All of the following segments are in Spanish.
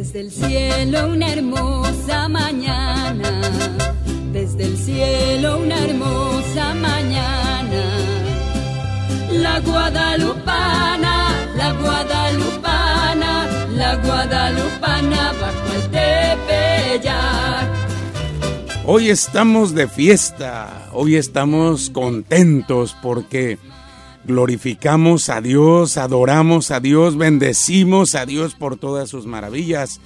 Desde el cielo una hermosa mañana, desde el cielo una hermosa mañana. La guadalupana, la guadalupana, la guadalupana bajo el tepeyac. Hoy estamos de fiesta, hoy estamos contentos porque glorificamos a Dios, adoramos a Dios, bendecimos a Dios por todas sus maravillas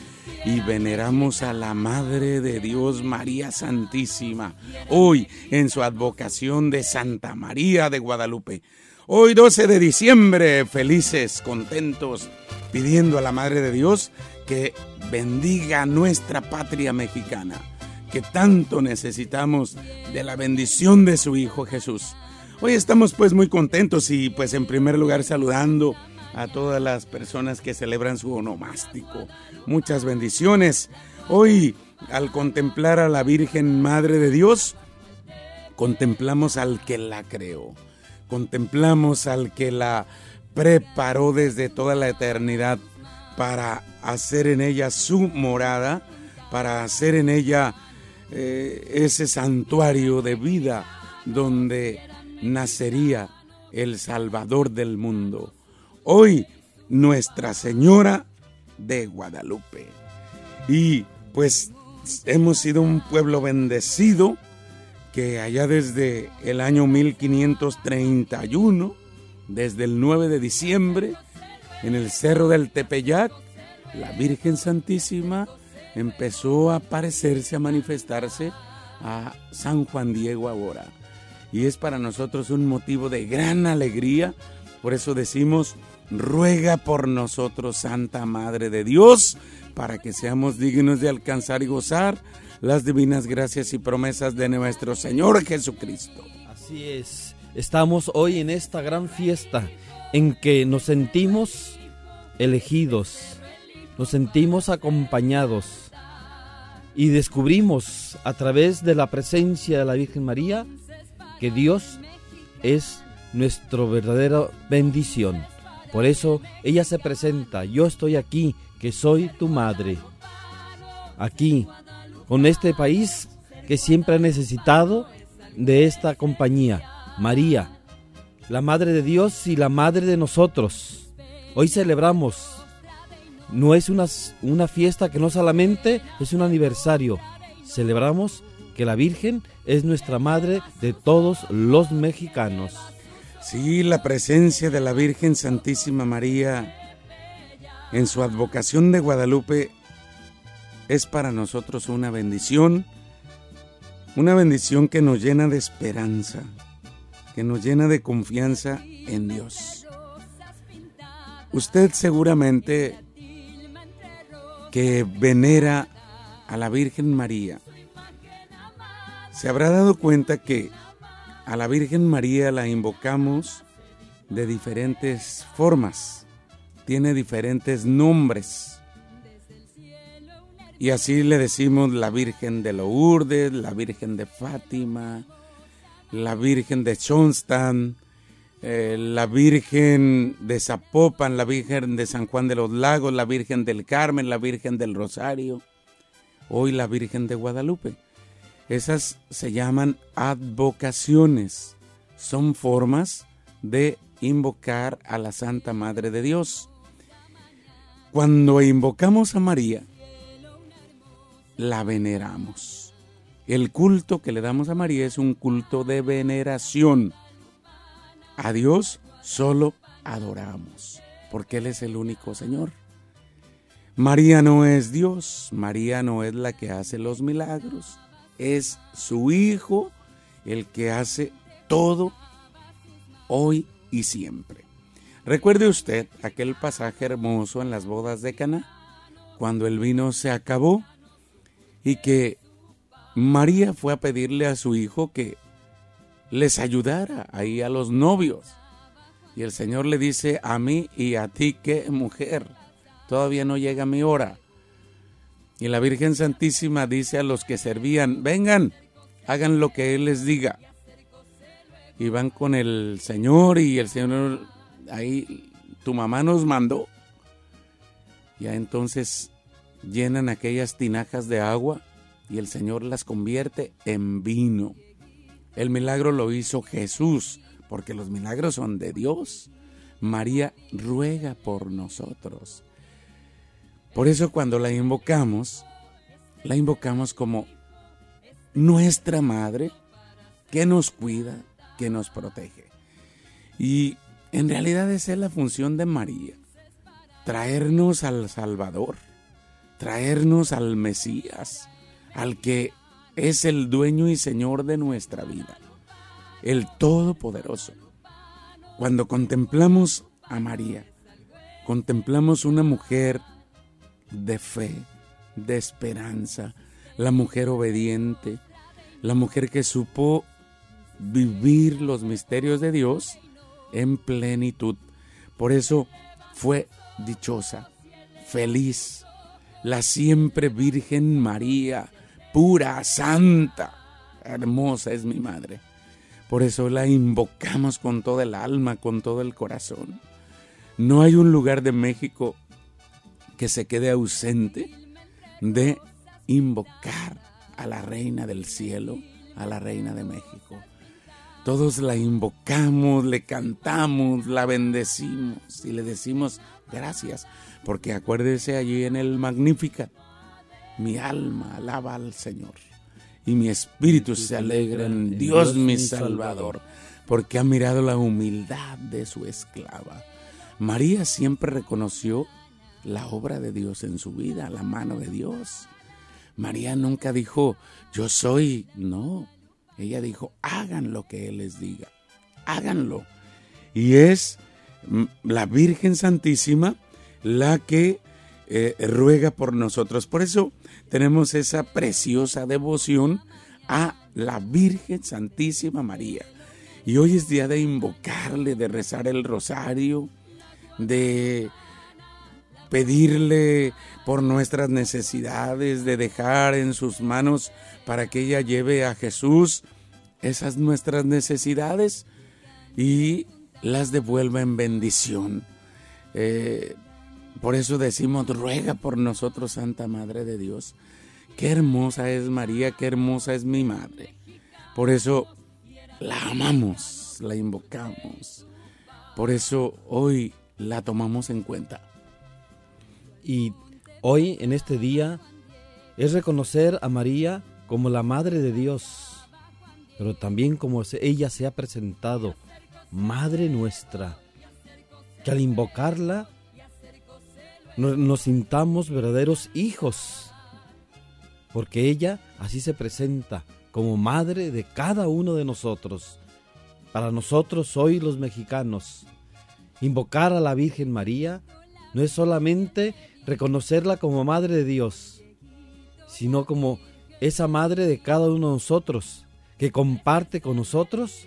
y veneramos a la Madre de Dios, María Santísima, hoy en su advocación de Santa María de Guadalupe. Hoy 12 de diciembre, felices, contentos, pidiendo a la Madre de Dios que bendiga nuestra patria mexicana, que tanto necesitamos de la bendición de su Hijo Jesús. Hoy estamos pues muy contentos y pues en primer lugar saludando a todas las personas que celebran su onomástico. Muchas bendiciones. Hoy al contemplar a la Virgen Madre de Dios, contemplamos al que la creó. Contemplamos al que la preparó desde toda la eternidad para hacer en ella su morada, para hacer en ella eh, ese santuario de vida donde nacería el Salvador del mundo. Hoy Nuestra Señora de Guadalupe. Y pues hemos sido un pueblo bendecido que allá desde el año 1531, desde el 9 de diciembre, en el Cerro del Tepeyac, la Virgen Santísima empezó a aparecerse, a manifestarse a San Juan Diego ahora y es para nosotros un motivo de gran alegría. Por eso decimos, ruega por nosotros, Santa Madre de Dios, para que seamos dignos de alcanzar y gozar las divinas gracias y promesas de nuestro Señor Jesucristo. Así es, estamos hoy en esta gran fiesta en que nos sentimos elegidos, nos sentimos acompañados y descubrimos a través de la presencia de la Virgen María que Dios es nuestra verdadera bendición. Por eso ella se presenta, yo estoy aquí, que soy tu madre. Aquí, con este país que siempre ha necesitado de esta compañía, María, la Madre de Dios y la Madre de nosotros. Hoy celebramos, no es una, una fiesta que no solamente es un aniversario, celebramos que la Virgen es nuestra madre de todos los mexicanos. Sí, la presencia de la Virgen Santísima María en su advocación de Guadalupe es para nosotros una bendición, una bendición que nos llena de esperanza, que nos llena de confianza en Dios. Usted seguramente que venera a la Virgen María, se habrá dado cuenta que a la Virgen María la invocamos de diferentes formas, tiene diferentes nombres. Y así le decimos la Virgen de Lourdes, la Virgen de Fátima, la Virgen de Chonstan, eh, la Virgen de Zapopan, la Virgen de San Juan de los Lagos, la Virgen del Carmen, la Virgen del Rosario, hoy la Virgen de Guadalupe. Esas se llaman advocaciones. Son formas de invocar a la Santa Madre de Dios. Cuando invocamos a María, la veneramos. El culto que le damos a María es un culto de veneración. A Dios solo adoramos, porque Él es el único Señor. María no es Dios, María no es la que hace los milagros, es su Hijo el que hace todo hoy y siempre. Recuerde usted aquel pasaje hermoso en las bodas de Cana, cuando el vino se acabó y que María fue a pedirle a su hijo que les ayudara ahí a los novios. Y el Señor le dice a mí y a ti que mujer, todavía no llega mi hora. Y la Virgen Santísima dice a los que servían, vengan, hagan lo que Él les diga. Y van con el Señor y el Señor, ahí, tu mamá nos mandó. Ya entonces llenan aquellas tinajas de agua y el Señor las convierte en vino. El milagro lo hizo Jesús, porque los milagros son de Dios. María ruega por nosotros. Por eso cuando la invocamos, la invocamos como nuestra madre que nos cuida, que nos protege. Y en realidad esa es la función de María, traernos al Salvador, traernos al Mesías, al que es el dueño y señor de nuestra vida, el Todopoderoso. Cuando contemplamos a María, contemplamos una mujer de fe, de esperanza, la mujer obediente, la mujer que supo vivir los misterios de Dios en plenitud. Por eso fue dichosa, feliz, la siempre Virgen María, pura, santa, hermosa es mi madre. Por eso la invocamos con toda el alma, con todo el corazón. No hay un lugar de México que se quede ausente de invocar a la Reina del Cielo, a la Reina de México. Todos la invocamos, le cantamos, la bendecimos y le decimos gracias, porque acuérdese allí en el Magnífica, mi alma alaba al Señor y mi espíritu se alegra en Dios mi Salvador, porque ha mirado la humildad de su esclava. María siempre reconoció la obra de Dios en su vida, la mano de Dios. María nunca dijo, yo soy, no, ella dijo, hagan lo que Él les diga, háganlo. Y es mm, la Virgen Santísima la que eh, ruega por nosotros. Por eso tenemos esa preciosa devoción a la Virgen Santísima María. Y hoy es día de invocarle, de rezar el rosario, de pedirle por nuestras necesidades, de dejar en sus manos para que ella lleve a Jesús esas nuestras necesidades y las devuelva en bendición. Eh, por eso decimos, ruega por nosotros, Santa Madre de Dios. Qué hermosa es María, qué hermosa es mi madre. Por eso la amamos, la invocamos. Por eso hoy la tomamos en cuenta. Y hoy, en este día, es reconocer a María como la Madre de Dios, pero también como ella se ha presentado, Madre nuestra, que al invocarla nos, sintamos verdaderos hijos, porque ella así se presenta como Madre de cada uno de nosotros. Para nosotros hoy los mexicanos, invocar a la Virgen María no es solamente reconocerla como Madre de Dios, sino como esa Madre de cada uno de nosotros, que comparte con nosotros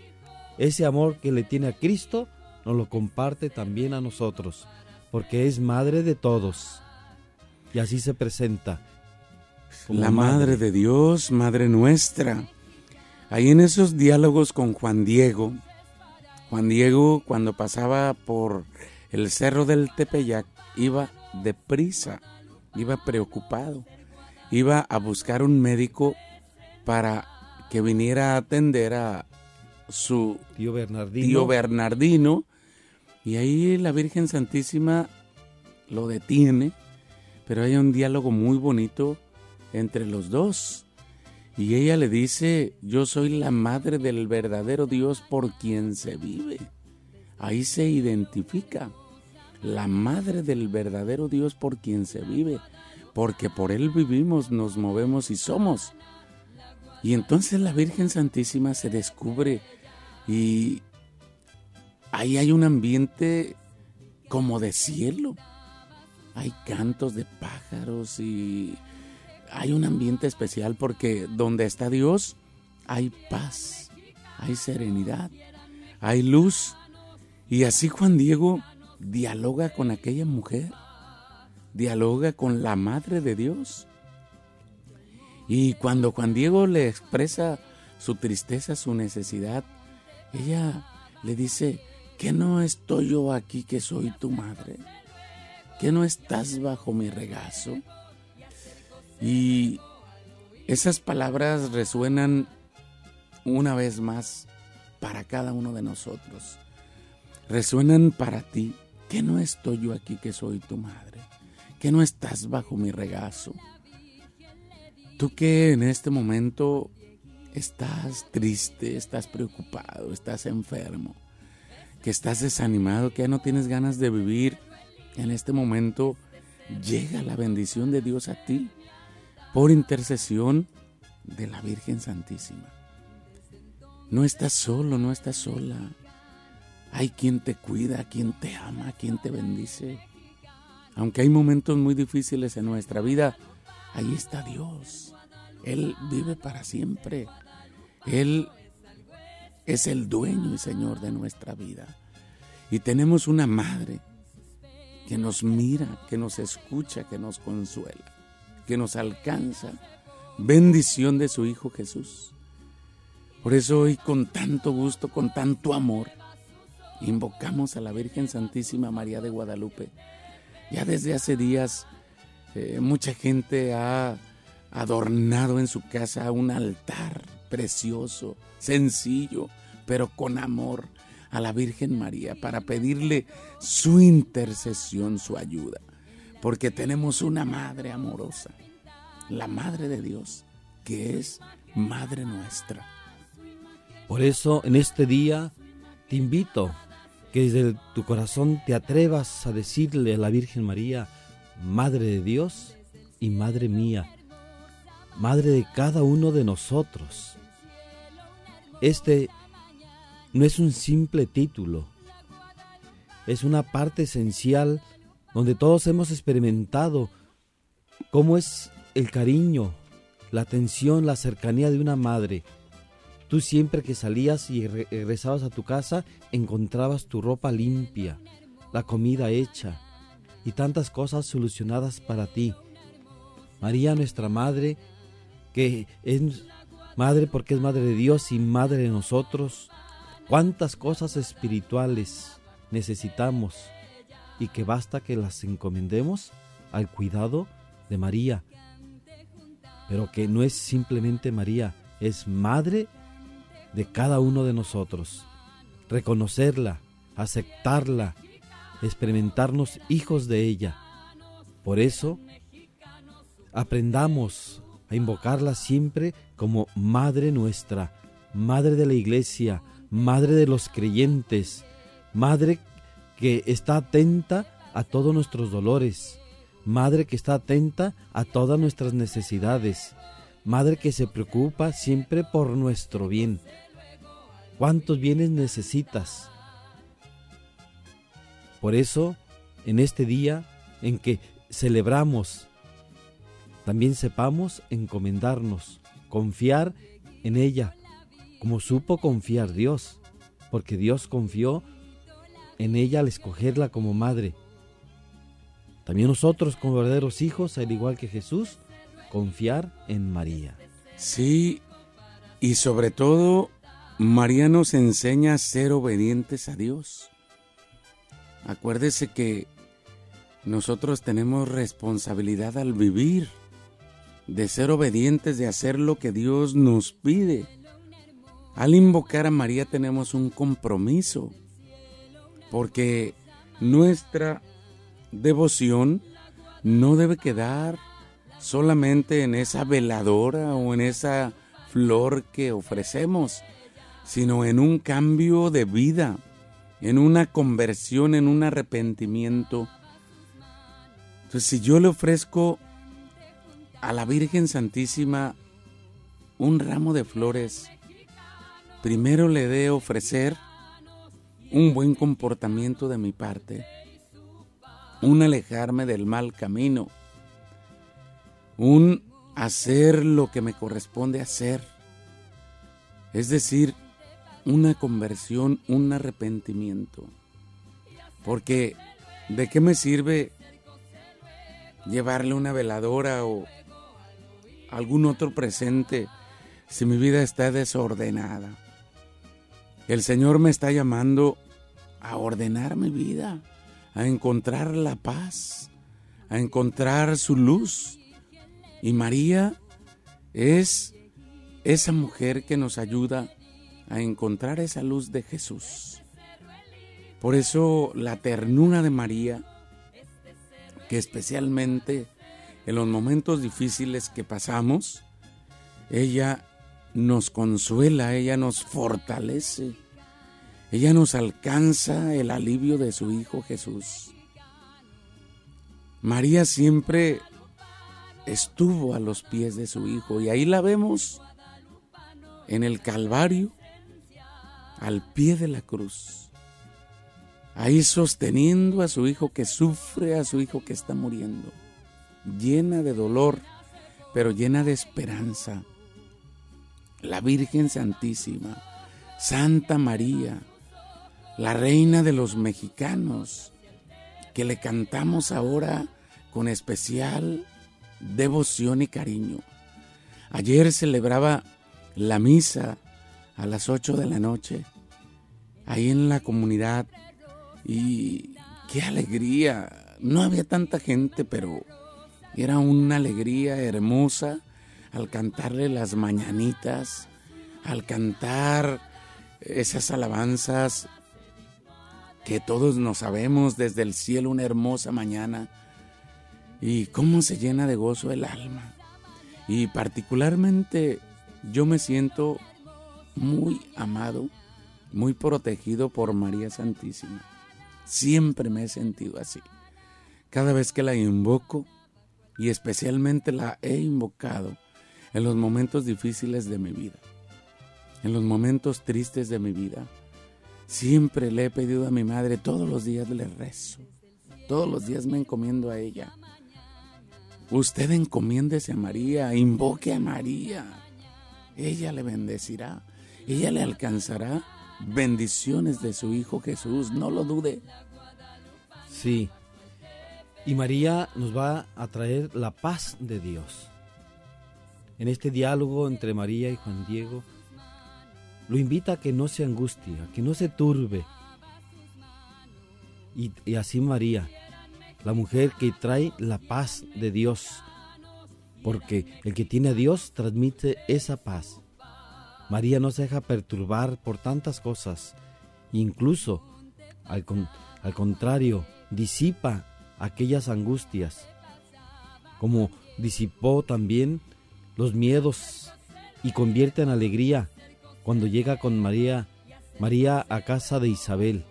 ese amor que le tiene a Cristo, nos lo comparte también a nosotros, porque es Madre de todos. Y así se presenta. La madre. de Dios, Madre nuestra. Ahí en esos diálogos con Juan Diego, Juan Diego cuando pasaba por el cerro del Tepeyac iba deprisa, iba preocupado, iba a buscar un médico para que viniera a atender a su tío Bernardino. tío Bernardino. Y ahí la Virgen Santísima lo detiene, pero hay un diálogo muy bonito entre los dos. Y ella le dice, yo soy la madre del verdadero Dios por quien se vive. Ahí se identifica la madre del verdadero Dios por quien se vive, porque por Él vivimos, nos movemos y somos. Y entonces la Virgen Santísima se descubre y ahí hay un ambiente como de cielo. Hay cantos de pájaros y hay un ambiente especial porque donde está Dios hay paz, hay serenidad, hay luz. Y así Juan Diego dialoga con aquella mujer, dialoga con la Madre de Dios. Y cuando Juan Diego le expresa su tristeza, su necesidad, ella le dice, ¿que no estoy yo aquí que soy tu madre? ¿Que no estás bajo mi regazo? Y esas palabras resuenan una vez más para cada uno de nosotros. Resuenan para ti, que no estoy yo aquí, que soy tu madre, que no estás bajo mi regazo. Tú que en este momento estás triste, estás preocupado, estás enfermo, que estás desanimado, que ya no tienes ganas de vivir, en este momento llega la bendición de Dios a ti por intercesión de la Virgen Santísima. No estás solo, no estás sola. Hay quien te cuida, quien te ama, quien te bendice. Aunque hay momentos muy difíciles en nuestra vida, ahí está Dios. Él vive para siempre. Él es el dueño y Señor de nuestra vida. Y tenemos una madre que nos mira, que nos escucha, que nos consuela, que nos alcanza. Bendición de su Hijo Jesús. Por eso hoy con tanto gusto, con tanto amor, invocamos a la Virgen Santísima María de Guadalupe. Ya desde hace días eh, mucha gente ha adornado en su casa un altar precioso, sencillo, pero con amor a la Virgen María para pedirle su intercesión, su ayuda. Porque tenemos una madre amorosa, la Madre de Dios, que es Madre nuestra. Por eso en este día te invito que desde tu corazón te atrevas a decirle a la Virgen María, Madre de Dios y Madre mía, Madre de cada uno de nosotros. Este no es un simple título, es una parte esencial donde todos hemos experimentado cómo es el cariño, la atención, la cercanía de una madre Tú siempre que salías y regresabas a tu casa encontrabas tu ropa limpia, la comida hecha y tantas cosas solucionadas para ti. María nuestra Madre, que es Madre porque es Madre de Dios y Madre de nosotros, cuántas cosas espirituales necesitamos y que basta que las encomendemos al cuidado de María. Pero que no es simplemente María, es Madre de cada uno de nosotros, reconocerla, aceptarla, experimentarnos hijos de ella. Por eso, aprendamos a invocarla siempre como Madre nuestra, Madre de la Iglesia, Madre de los creyentes, Madre que está atenta a todos nuestros dolores, Madre que está atenta a todas nuestras necesidades, Madre que se preocupa siempre por nuestro bien. ¿Cuántos bienes necesitas? Por eso, en este día en que celebramos, también sepamos encomendarnos, confiar en ella, como supo confiar Dios, porque Dios confió en ella al escogerla como madre. También nosotros como verdaderos hijos, al igual que Jesús, confiar en María. Sí, y sobre todo, María nos enseña a ser obedientes a Dios. Acuérdese que nosotros tenemos responsabilidad al vivir, de ser obedientes, de hacer lo que Dios nos pide. Al invocar a María tenemos un compromiso, porque nuestra devoción no debe quedar solamente en esa veladora o en esa flor que ofrecemos, sino en un cambio de vida, en una conversión, en un arrepentimiento. Entonces, si yo le ofrezco a la Virgen Santísima un ramo de flores, primero le de ofrecer un buen comportamiento de mi parte, un alejarme del mal camino, un hacer lo que me corresponde hacer. Es decir, una conversión, un arrepentimiento. Porque ¿de qué me sirve llevarle una veladora o algún otro presente si mi vida está desordenada? El Señor me está llamando a ordenar mi vida, a encontrar la paz, a encontrar su luz, Y María es esa mujer que nos ayuda a encontrar esa luz de Jesús. Por eso la ternura de María, que especialmente en los momentos difíciles que pasamos, ella nos consuela, ella nos fortalece, ella nos alcanza el alivio de su Hijo Jesús. María siempre estuvo a los pies de su Hijo y ahí la vemos en el Calvario, al pie de la cruz, ahí sosteniendo a su Hijo que sufre, a su Hijo que está muriendo, llena de dolor, pero llena de esperanza. La Virgen Santísima, Santa María, la Reina de los Mexicanos, que le cantamos ahora con especial devoción y cariño. Ayer celebraba la misa a las 8 de la noche, ahí en la comunidad, y qué alegría. No había tanta gente, pero era una alegría hermosa al cantarle las mañanitas, al cantar esas alabanzas que todos nos sabemos desde el cielo una hermosa mañana y cómo se llena de gozo el alma. Y particularmente yo me siento muy amado, muy protegido por María Santísima. Siempre me he sentido así. Cada vez que la invoco, y especialmente la he invocado en los momentos difíciles de mi vida, en los momentos tristes de mi vida, Siempre le he pedido a mi madre, todos los días le rezo. Todos los días me encomiendo a ella. Usted encomiéndese a María, invoque a María. Ella le bendecirá. Ella le alcanzará bendiciones de su Hijo Jesús, no lo dude. Sí. Y María nos va a traer la paz de Dios. En este diálogo entre María y Juan Diego, lo invita a que no se angustie, a que no se turbe. Y, así María, la mujer que trae la paz de Dios, porque el que tiene a Dios transmite esa paz. María no se deja perturbar por tantas cosas, incluso al, al contrario, disipa aquellas angustias, como disipó también los miedos y convierte en alegría cuando llega con María, María a casa de Isabel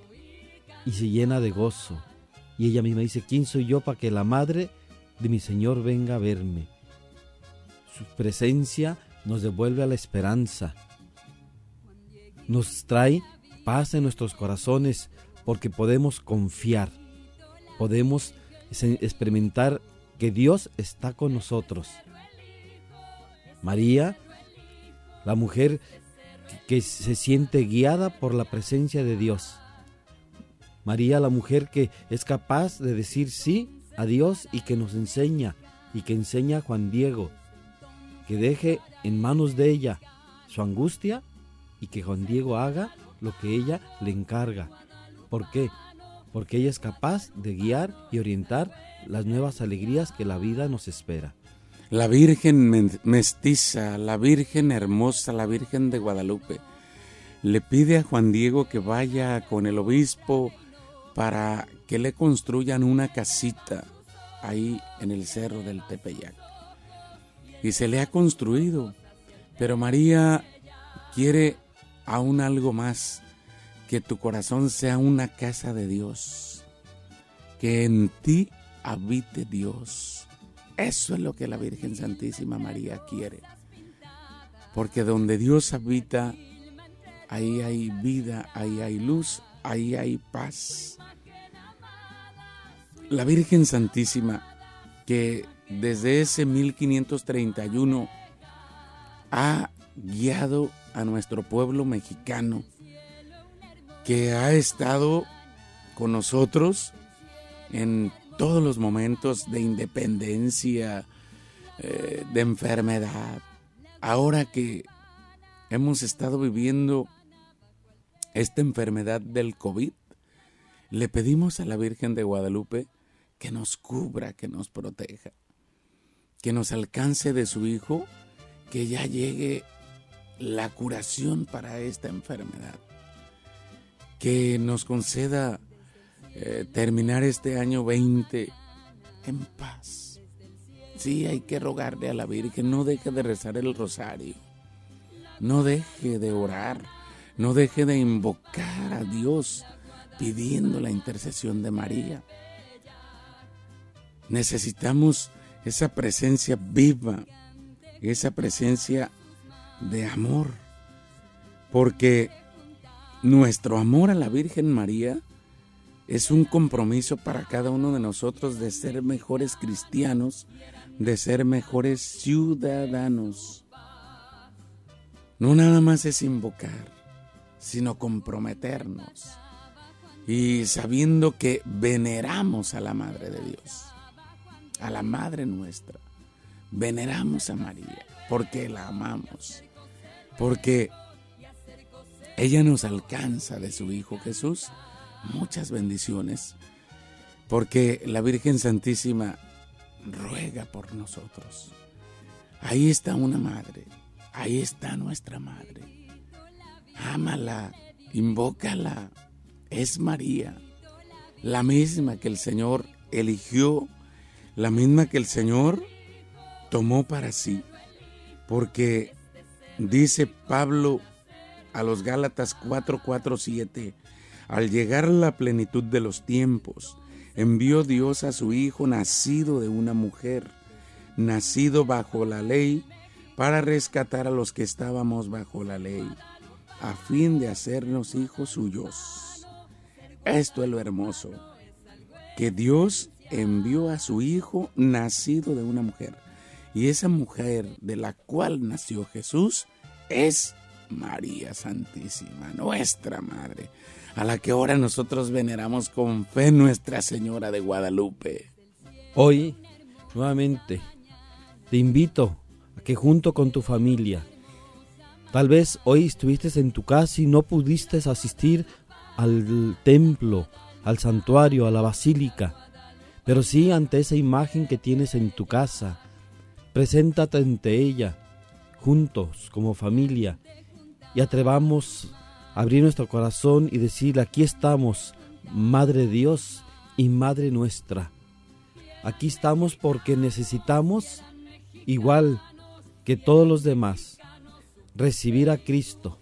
y se llena de gozo. Y ella misma dice, ¿quién soy yo para que la madre de mi Señor venga a verme? Su presencia nos devuelve a la esperanza, nos trae paz en nuestros corazones porque podemos confiar, podemos experimentar que Dios está con nosotros. María, la mujer que se siente guiada por la presencia de Dios. María, la mujer que es capaz de decir sí a Dios y que nos enseña y que enseña a Juan Diego, que deje en manos de ella su angustia y que Juan Diego haga lo que ella le encarga. ¿Por qué? Porque ella es capaz de guiar y orientar las nuevas alegrías que la vida nos espera la Virgen mestiza, la Virgen hermosa, la Virgen de Guadalupe, le pide a Juan Diego que vaya con el obispo para que le construyan una casita ahí en el cerro del Tepeyac. Y se le ha construido, pero María quiere aún algo más, que tu corazón sea una casa de Dios, que en ti habite Dios eso es lo que la Virgen Santísima María quiere. Porque donde Dios habita, ahí hay vida, ahí hay luz, ahí hay paz. La Virgen Santísima, que desde ese 1531 ha guiado a nuestro pueblo mexicano, que ha estado con nosotros en todos los momentos de independencia, eh, de enfermedad. Ahora que hemos estado viviendo esta enfermedad del COVID, le pedimos a la Virgen de Guadalupe que nos cubra, que nos proteja. Que nos alcance de su Hijo, que ya llegue la curación para esta enfermedad. Que nos conceda eh, terminar este año 20 en paz. Sí, hay que rogarle a la Virgen, no deje de rezar el rosario, no deje de orar, no deje de invocar a Dios pidiendo la intercesión de María. Necesitamos esa presencia viva, esa presencia de amor, porque nuestro amor a la Virgen María es un compromiso para cada uno de nosotros de ser mejores cristianos, de ser mejores ciudadanos. No nada más es invocar, sino comprometernos. Y sabiendo que veneramos a la Madre de Dios, a la Madre nuestra. Veneramos a María porque la amamos, porque ella nos alcanza de su Hijo Jesús muchas bendiciones, porque la Virgen Santísima ruega por nosotros. Ahí está una madre, ahí está nuestra madre. Ámala, invócala, es María, la misma que el Señor eligió, la misma que el Señor tomó para sí, porque dice Pablo a los Gálatas 4, 4, 7, al llegar la plenitud de los tiempos, envió Dios a su Hijo nacido de una mujer, nacido bajo la ley, para rescatar a los que estábamos bajo la ley, a fin de hacernos hijos suyos. Esto es lo hermoso, que Dios envió a su Hijo nacido de una mujer, y esa mujer de la cual nació Jesús es María Santísima, nuestra Madre a la que ahora nosotros veneramos con fe Nuestra Señora de Guadalupe. Hoy, nuevamente, te invito a que junto con tu familia, tal vez hoy estuviste en tu casa y no pudiste asistir al templo, al santuario, a la basílica, pero sí ante esa imagen que tienes en tu casa, preséntate ante ella, juntos como familia, y atrevamos abrir nuestro corazón y decir, aquí estamos, Madre Dios y Madre nuestra. Aquí estamos porque necesitamos, igual que todos los demás, recibir a Cristo.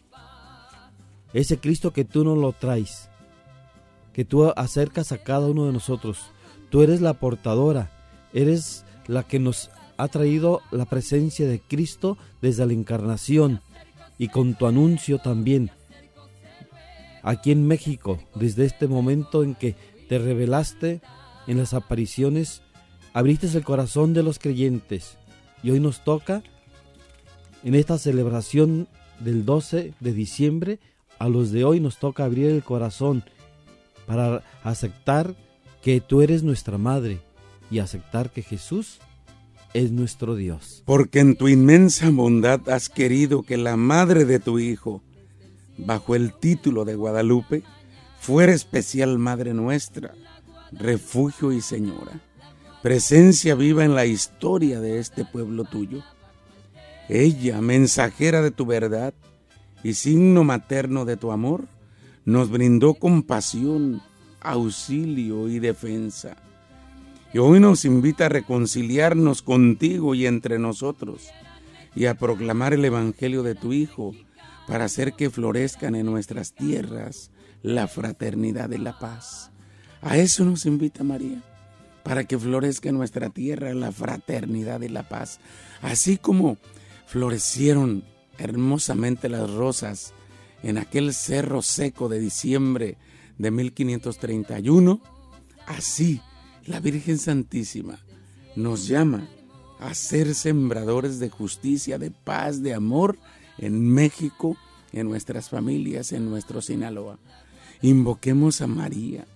Ese Cristo que tú no lo traes, que tú acercas a cada uno de nosotros. Tú eres la portadora, eres la que nos ha traído la presencia de Cristo desde la encarnación y con tu anuncio también. Aquí en México, desde este momento en que te revelaste en las apariciones, abriste el corazón de los creyentes y hoy nos toca en esta celebración del 12 de diciembre, a los de hoy nos toca abrir el corazón para aceptar que tú eres nuestra madre y aceptar que Jesús es nuestro Dios. Porque en tu inmensa bondad has querido que la madre de tu Hijo, bajo el título de Guadalupe, fuera especial Madre nuestra, refugio y Señora, presencia viva en la historia de este pueblo tuyo. Ella, mensajera de tu verdad y signo materno de tu amor, nos brindó compasión, auxilio y defensa. Y hoy nos invita a reconciliarnos contigo y entre nosotros y a proclamar el Evangelio de tu Hijo, para hacer que florezcan en nuestras tierras la fraternidad y la paz. A eso nos invita María, para que florezca en nuestra tierra la fraternidad y la paz, así como florecieron hermosamente las rosas en aquel cerro seco de diciembre de 1531, así la Virgen Santísima nos llama a ser sembradores de justicia, de paz, de amor en México, en nuestras familias, en nuestro Sinaloa. Invoquemos a María.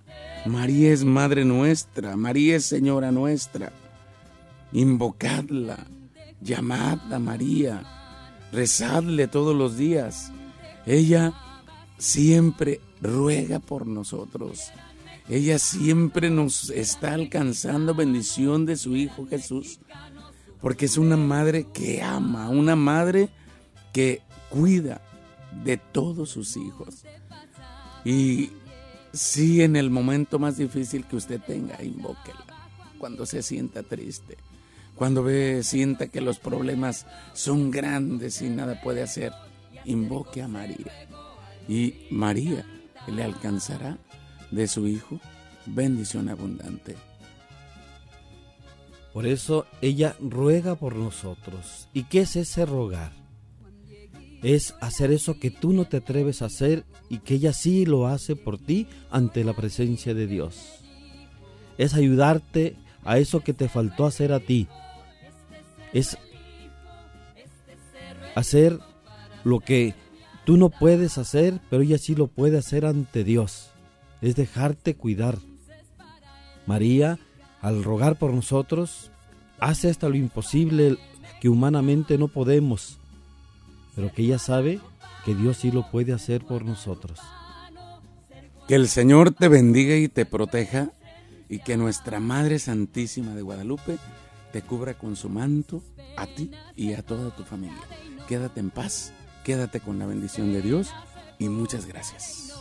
María es Madre nuestra, María es Señora nuestra. Invocadla, llamad a María, rezadle todos los días. Ella siempre ruega por nosotros. Ella siempre nos está alcanzando bendición de su Hijo Jesús porque es una madre que ama, una madre que cuida de todos sus hijos. Y si en el momento más difícil que usted tenga, invóquela. Cuando se sienta triste, cuando ve, sienta que los problemas son grandes y nada puede hacer, invoque a María. Y María le alcanzará de su Hijo bendición abundante. Por eso ella ruega por nosotros. ¿Y qué es ese rogar? Es hacer eso que tú no te atreves a hacer y que ella sí lo hace por ti ante la presencia de Dios. Es ayudarte a eso que te faltó hacer a ti. Es hacer lo que tú no puedes hacer, pero ella sí lo puede hacer ante Dios. Es dejarte cuidar. María, al rogar por nosotros, hace hasta lo imposible que humanamente no podemos, pero que ella sabe que Dios sí lo puede hacer por nosotros. Que el Señor te bendiga y te proteja y que nuestra Madre Santísima de Guadalupe te cubra con su manto a ti y a toda tu familia. Quédate en paz, quédate con la bendición de Dios y muchas gracias.